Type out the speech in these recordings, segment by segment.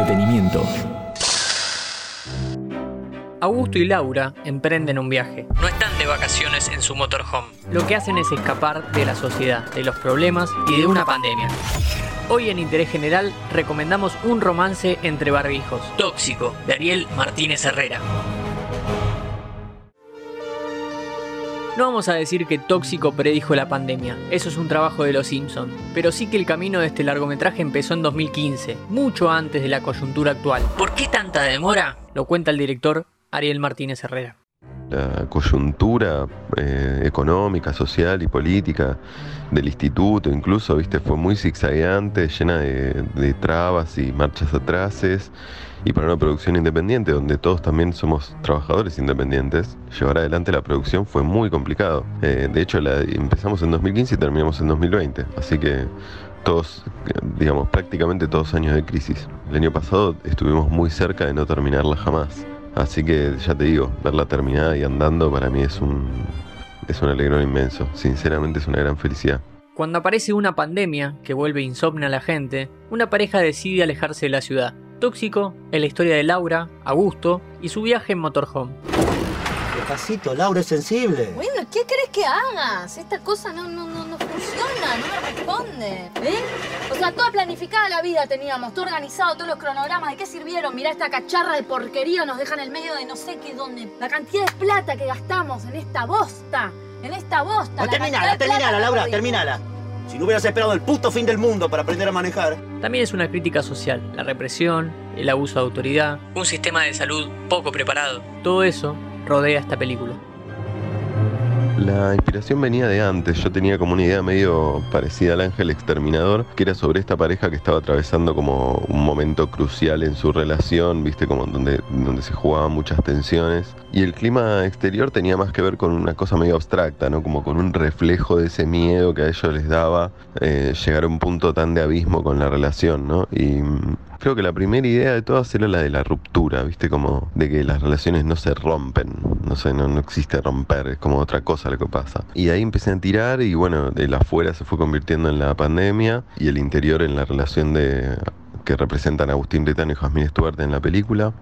entretenimiento. Augusto y Laura emprenden un viaje. No están de vacaciones en su motorhome. Lo que hacen es escapar de la sociedad, de los problemas y de una pandemia. Hoy en Interés General recomendamos un romance entre barbijos, Tóxico, de Ariel Martínez Herrera. No vamos a decir que Tóxico predijo la pandemia, eso es un trabajo de los Simpson, pero sí que el camino de este largometraje empezó en 2015, mucho antes de la coyuntura actual. ¿Por qué tanta demora? Lo cuenta el director Ariel Martínez Herrera. La coyuntura eh, económica, social y política del instituto, incluso, viste, fue muy zigzagueante, llena de, trabas y marchas atrases. Y para una producción independiente, donde todos también somos trabajadores independientes, llevar adelante la producción fue muy complicado. Eh, de hecho, empezamos en 2015 y terminamos en 2020. Así que todos, digamos, prácticamente todos años de crisis. El año pasado estuvimos muy cerca de no terminarla jamás. Así que ya te digo, verla terminada y andando para mí es un, es un alegrón inmenso. Sinceramente es una gran felicidad. Cuando aparece una pandemia que vuelve insomne a la gente, una pareja decide alejarse de la ciudad. Tóxico es la historia de Laura, Augusto y su viaje en motorhome. Despacito, Laura es sensible. Bueno, ¿qué crees que hagas? Esta cosa no, no, no, no funciona, no me responde. ¿Eh? O sea, toda planificada la vida teníamos, todo organizado, todos los cronogramas. ¿De qué sirvieron? Mirá esta cacharra de porquería nos deja en el medio de no sé qué dónde. La cantidad de plata que gastamos en esta bosta. En esta bosta. No, terminala, terminala, Laura, terminala. Si no hubieras esperado el puto fin del mundo para aprender a manejar. También es una crítica social, la represión, el abuso de autoridad, un sistema de salud poco preparado. Todo eso rodea esta película. La inspiración venía de antes, yo tenía como una idea medio parecida al ángel exterminador, que era sobre esta pareja que estaba atravesando como un momento crucial en su relación, viste, como donde, donde se jugaban muchas tensiones. Y el clima exterior tenía más que ver con una cosa medio abstracta, ¿no? Como con un reflejo de ese miedo que a ellos les daba eh, llegar a un punto tan de abismo con la relación, ¿no? Y creo que la primera idea de todas era la de la ruptura, ¿viste? Como de que las relaciones no se rompen, no sé, no, no existe romper, es como otra cosa pasa. Y ahí empecé a tirar y bueno, el afuera se fue convirtiendo en la pandemia y el interior en la relación de que representan Agustín Bretano y Jasmine Stewart en la película.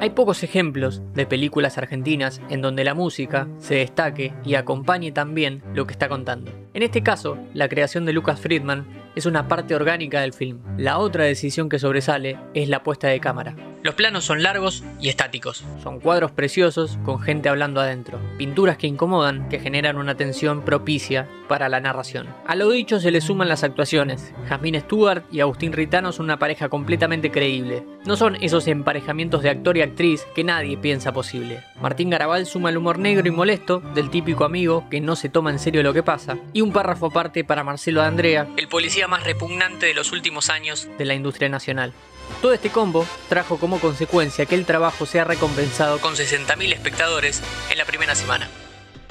Hay pocos ejemplos de películas argentinas en donde la música se destaque y acompañe también lo que está contando. En este caso, la creación de Lucas Friedman es una parte orgánica del film. La otra decisión que sobresale es la puesta de cámara. Los planos son largos y estáticos. Son cuadros preciosos con gente hablando adentro. Pinturas que incomodan, que generan una tensión propicia para la narración. A lo dicho se le suman las actuaciones. Jasmine Stewart y Agustín Ritano son una pareja completamente creíble. No son esos emparejamientos de actor y actriz que nadie piensa posible. Martín Garabal suma el humor negro y molesto del típico amigo que no se toma en serio lo que pasa. Y un párrafo aparte para Marcelo de Andrea, el policía más repugnante de los últimos años de la industria nacional. Todo este combo trajo como consecuencia que el trabajo sea recompensado con 60.000 espectadores en la primera semana.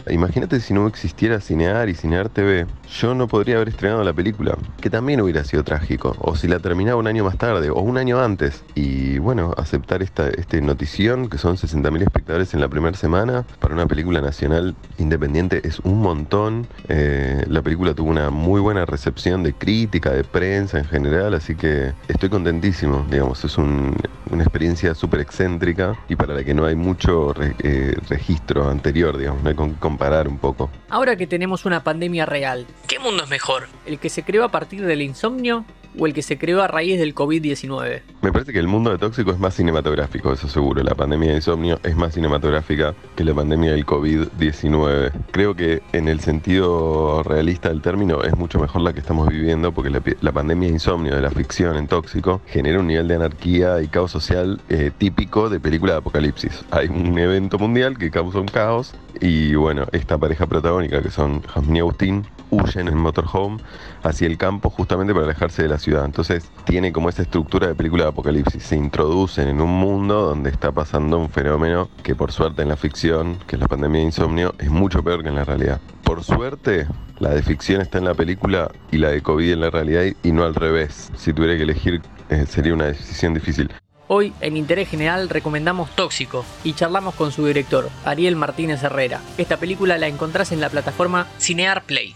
Imagínate si no existiera Cinear y Cinear TV, yo no podría haber estrenado la película, que también hubiera sido trágico, o si la terminaba un año más tarde, o un año antes. Y bueno, aceptar esta este notición, que son 60.000 espectadores en la primera semana, para una película nacional independiente es un montón. Eh, la película tuvo una muy buena recepción de crítica, de prensa en general, así que estoy contentísimo, digamos, es un, una experiencia súper excéntrica y para la que no hay mucho eh, registro anterior, digamos, no hay con comparar un poco. Ahora que tenemos una pandemia real, ¿qué mundo es mejor? ¿El que se creó a partir del insomnio o el que se creó a raíz del COVID-19? Me parece que el mundo de tóxico es más cinematográfico, eso seguro. La pandemia de insomnio es más cinematográfica que la pandemia del COVID-19. Creo que en el sentido realista del término es mucho mejor la que estamos viviendo porque la, pandemia de insomnio de la ficción en tóxico genera un nivel de anarquía y caos social eh, típico de película de apocalipsis. Hay un evento mundial que causa un caos y bueno, esta pareja protagónica que son Jasmine Agustín huyen en motorhome hacia el campo justamente para alejarse de la ciudad. Entonces tiene como esa estructura de película de apocalipsis. Se introducen en un mundo donde está pasando un fenómeno que por suerte en la ficción, que es la pandemia de insomnio, es mucho peor que en la realidad. Por suerte, la de ficción está en la película y la de COVID en la realidad y no al revés. Si tuviera que elegir eh, sería una decisión difícil. Hoy, en Interés General, recomendamos Tóxico y charlamos con su director, Ariel Martínez Herrera. Esta película la encontrás en la plataforma Cinear Play.